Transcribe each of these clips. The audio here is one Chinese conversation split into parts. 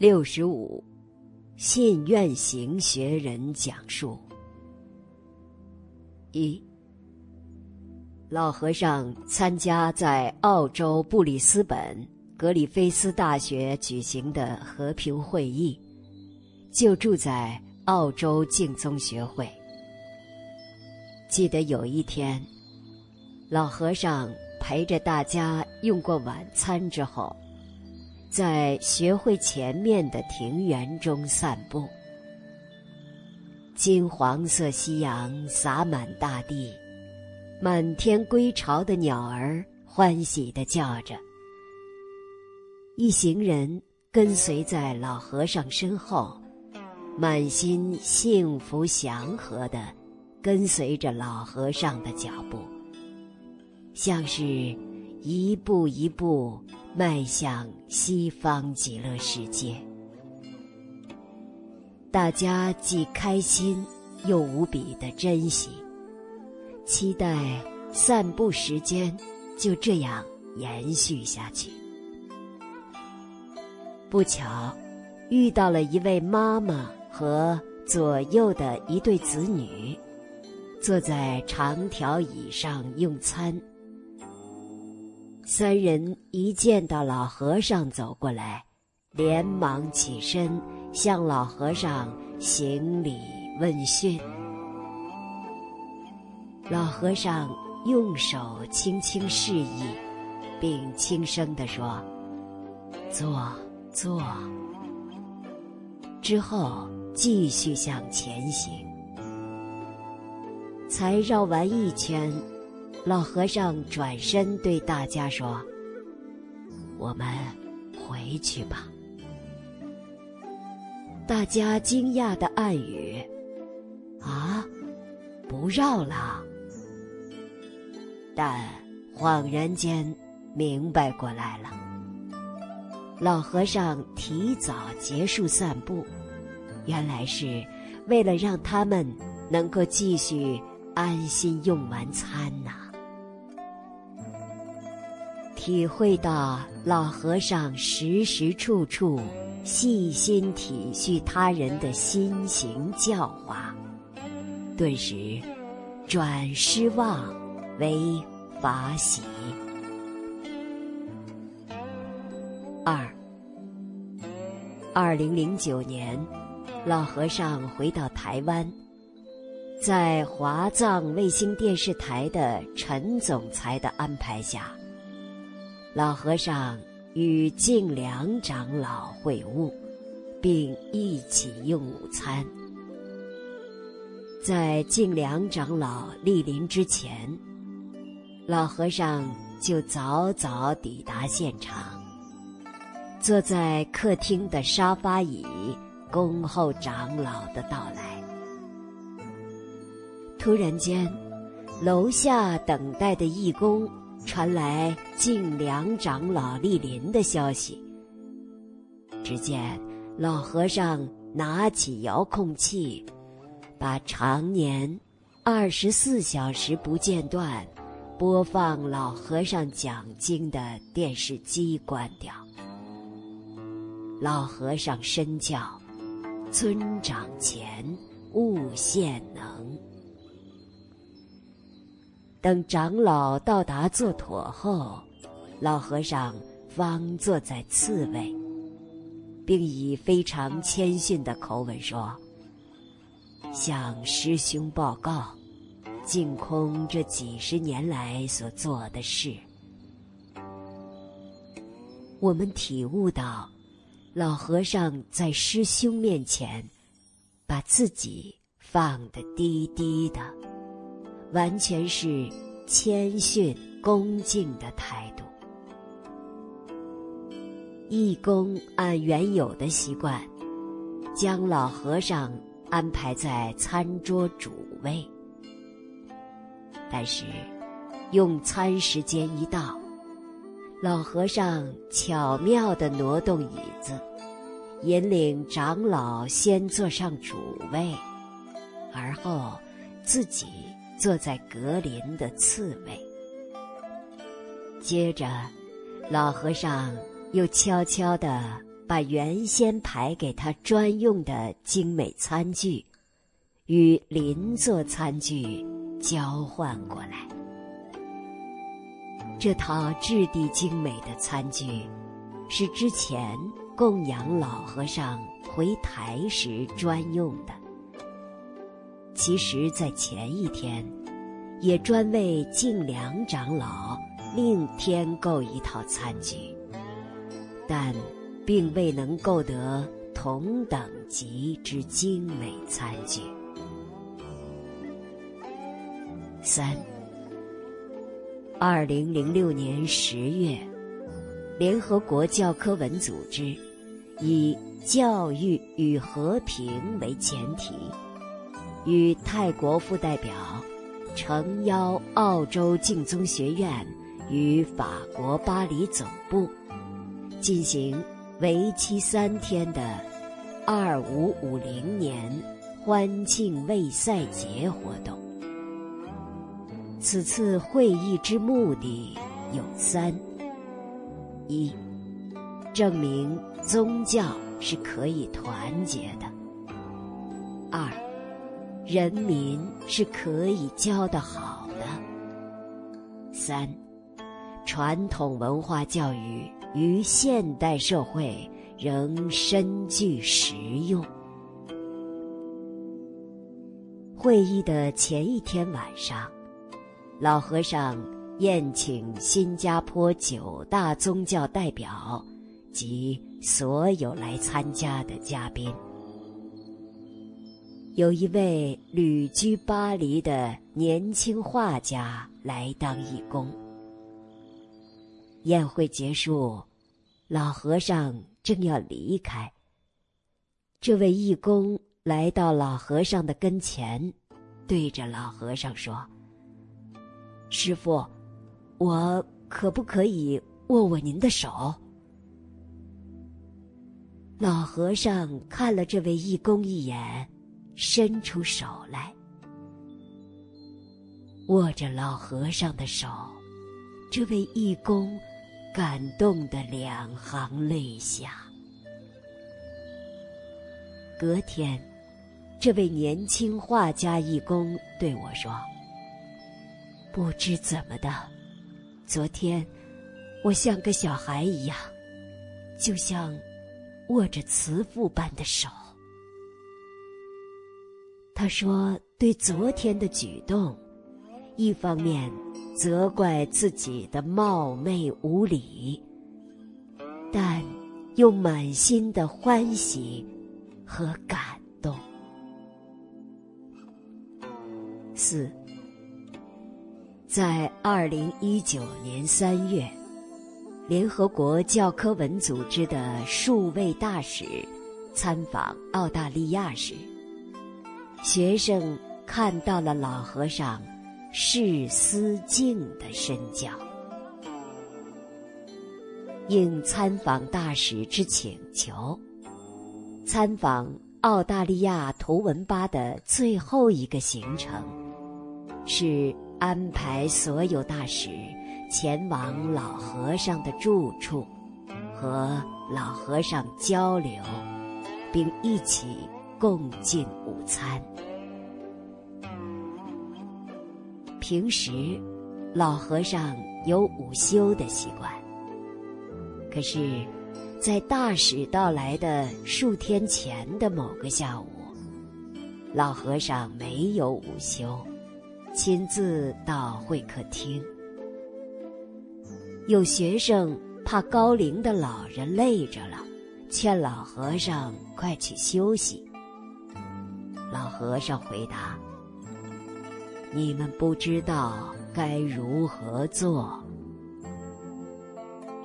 六十五，信愿行学人讲述。一，老和尚参加在澳洲布里斯本格里菲斯大学举行的和平会议，就住在澳洲净宗学会。记得有一天，老和尚陪着大家用过晚餐之后。在学会前面的庭园中散步，金黄色夕阳洒满大地，满天归巢的鸟儿欢喜地叫着。一行人跟随在老和尚身后，满心幸福祥和地跟随着老和尚的脚步，像是一步一步。迈向西方极乐世界，大家既开心又无比的珍惜，期待散步时间就这样延续下去。不巧，遇到了一位妈妈和左右的一对子女，坐在长条椅上用餐。三人一见到老和尚走过来，连忙起身向老和尚行礼问讯。老和尚用手轻轻示意，并轻声地说：“坐，坐。”之后继续向前行，才绕完一圈。老和尚转身对大家说：“我们回去吧。”大家惊讶的暗语：“啊，不绕了。”但恍然间明白过来了。老和尚提早结束散步，原来是为了让他们能够继续安心用完餐呐。体会到老和尚时时处处细心体恤他人的心行教化，顿时转失望为法喜。二，二零零九年，老和尚回到台湾，在华藏卫星电视台的陈总裁的安排下。老和尚与净良长老会晤，并一起用午餐。在净良长老莅临之前，老和尚就早早抵达现场，坐在客厅的沙发椅，恭候长老的到来。突然间，楼下等待的义工。传来净良长老莅临的消息。只见老和尚拿起遥控器，把常年二十四小时不间断播放老和尚讲经的电视机关掉。老和尚身教：“村长前，勿献能。”等长老到达坐妥后，老和尚方坐在次位，并以非常谦逊的口吻说：“向师兄报告，净空这几十年来所做的事。”我们体悟到，老和尚在师兄面前，把自己放得低低的。完全是谦逊恭敬的态度。义工按原有的习惯，将老和尚安排在餐桌主位。但是，用餐时间一到，老和尚巧妙地挪动椅子，引领长老先坐上主位，而后自己。坐在格林的次位，接着，老和尚又悄悄地把原先排给他专用的精美餐具，与邻座餐具交换过来。这套质地精美的餐具，是之前供养老和尚回台时专用的。其实，在前一天，也专为敬良长老另添购一套餐具，但并未能购得同等级之精美餐具。三，二零零六年十月，联合国教科文组织以教育与和平为前提。与泰国副代表诚邀澳洲敬宗学院与法国巴黎总部进行为期三天的“二五五零年欢庆卫赛节”活动。此次会议之目的有三：一、证明宗教是可以团结的；二、人民是可以教得好的。三，传统文化教育于现代社会仍深具实用。会议的前一天晚上，老和尚宴请新加坡九大宗教代表及所有来参加的嘉宾。有一位旅居巴黎的年轻画家来当义工。宴会结束，老和尚正要离开。这位义工来到老和尚的跟前，对着老和尚说：“师傅，我可不可以握握您的手？”老和尚看了这位义工一眼。伸出手来，握着老和尚的手，这位义工感动的两行泪下。隔天，这位年轻画家义工对我说：“不知怎么的，昨天我像个小孩一样，就像握着慈父般的手。”他说：“对昨天的举动，一方面责怪自己的冒昧无礼，但又满心的欢喜和感动。”四，在二零一九年三月，联合国教科文组织的数位大使参访澳大利亚时。学生看到了老和尚释思静的身教，应参访大使之请求，参访澳大利亚图文巴的最后一个行程，是安排所有大使前往老和尚的住处，和老和尚交流，并一起。共进午餐。平时，老和尚有午休的习惯。可是，在大使到来的数天前的某个下午，老和尚没有午休，亲自到会客厅。有学生怕高龄的老人累着了，劝老和尚快去休息。老和尚回答：“你们不知道该如何做。”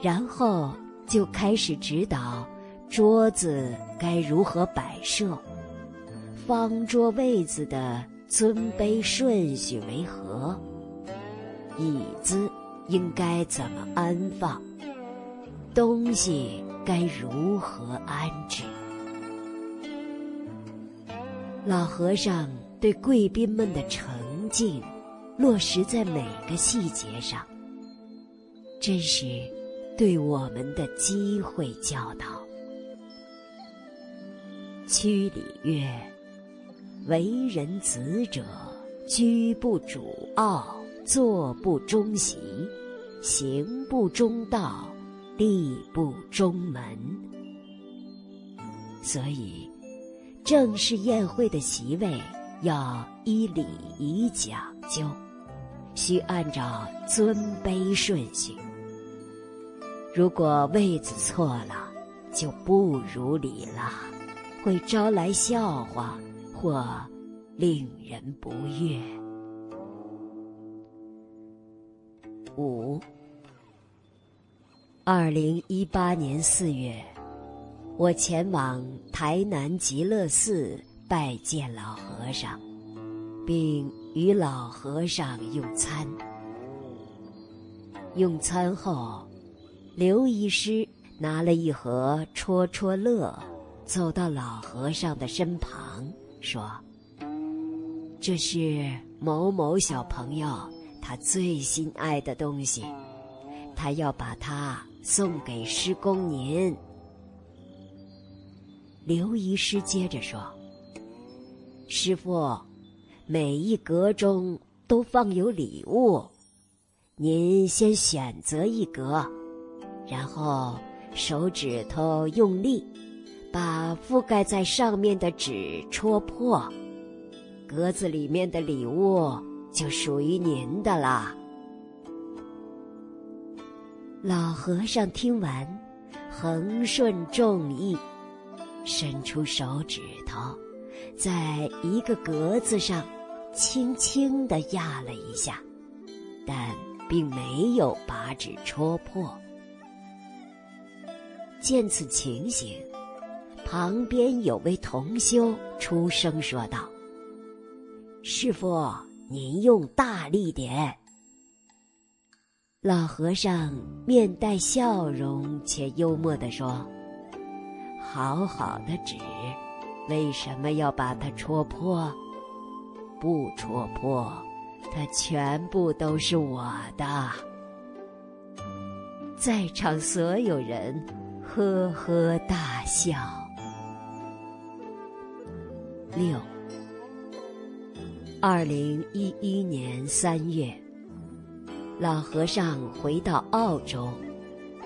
然后就开始指导桌子该如何摆设，方桌位子的尊卑顺序为何，椅子应该怎么安放，东西该如何安置。老和尚对贵宾们的诚敬，落实在每个细节上，真是对我们的机会教导。曲礼曰。为人子者，居不主傲，坐不中席，行不中道，立不中门。所以，正式宴会的席位要依礼仪讲究，需按照尊卑顺序。如果位子错了，就不如礼了，会招来笑话。或令人不悦。五，二零一八年四月，我前往台南极乐寺拜见老和尚，并与老和尚用餐。用餐后，刘医师拿了一盒戳戳乐，走到老和尚的身旁。说：“这是某某小朋友他最心爱的东西，他要把它送给师公您。”刘医师接着说：“师傅，每一格中都放有礼物，您先选择一格，然后手指头用力。”把覆盖在上面的纸戳破，格子里面的礼物就属于您的啦。老和尚听完，恒顺众意，伸出手指头，在一个格子上轻轻地压了一下，但并没有把纸戳破。见此情形。旁边有位同修出声说道：“师傅，您用大力点。”老和尚面带笑容且幽默地说：“好好的纸，为什么要把它戳破？不戳破，它全部都是我的。”在场所有人呵呵大笑。六，二零一一年三月，老和尚回到澳洲，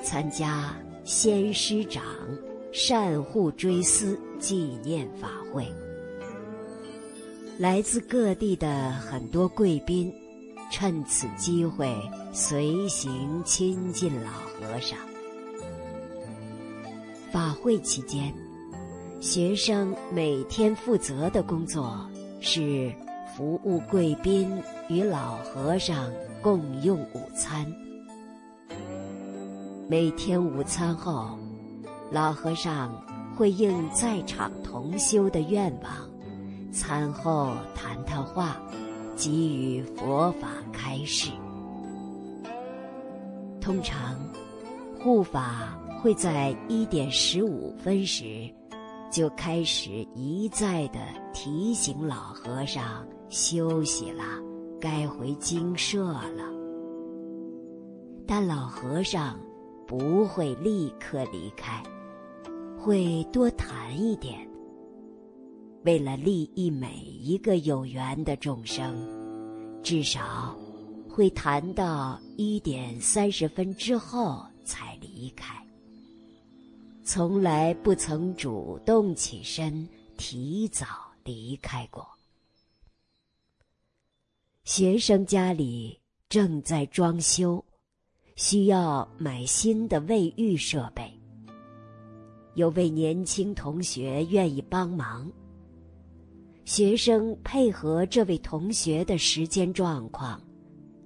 参加仙师长善护追思纪念法会。来自各地的很多贵宾，趁此机会随行亲近老和尚。法会期间。学生每天负责的工作是服务贵宾与老和尚共用午餐。每天午餐后，老和尚会应在场同修的愿望，餐后谈谈话，给予佛法开示。通常，护法会在一点十五分时。就开始一再的提醒老和尚休息了，该回精舍了。但老和尚不会立刻离开，会多谈一点。为了利益每一个有缘的众生，至少会谈到一点三十分之后才离开。从来不曾主动起身提早离开过。学生家里正在装修，需要买新的卫浴设备。有位年轻同学愿意帮忙。学生配合这位同学的时间状况，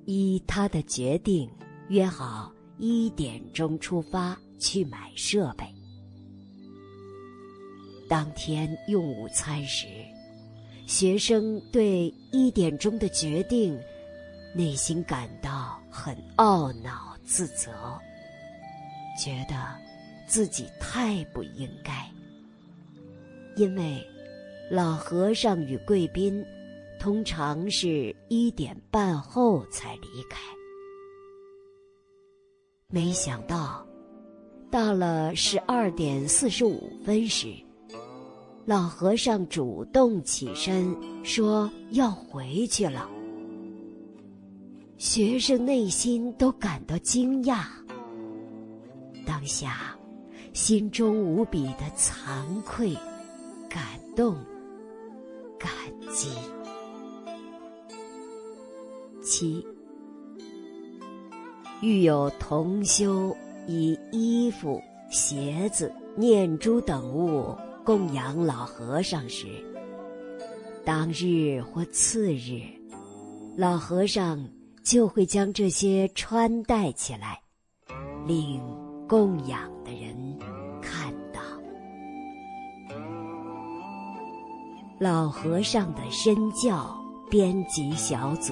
依他的决定，约好一点钟出发去买设备。当天用午餐时，学生对一点钟的决定，内心感到很懊恼、自责，觉得自己太不应该。因为老和尚与贵宾通常是一点半后才离开，没想到到了十二点四十五分时。老和尚主动起身说要回去了。学生内心都感到惊讶，当下心中无比的惭愧、感动、感激。七，遇有同修以衣服、鞋子、念珠等物供养老和尚时，当日或次日，老和尚就会将这些穿戴起来，令供养的人看到。老和尚的身教编辑小组。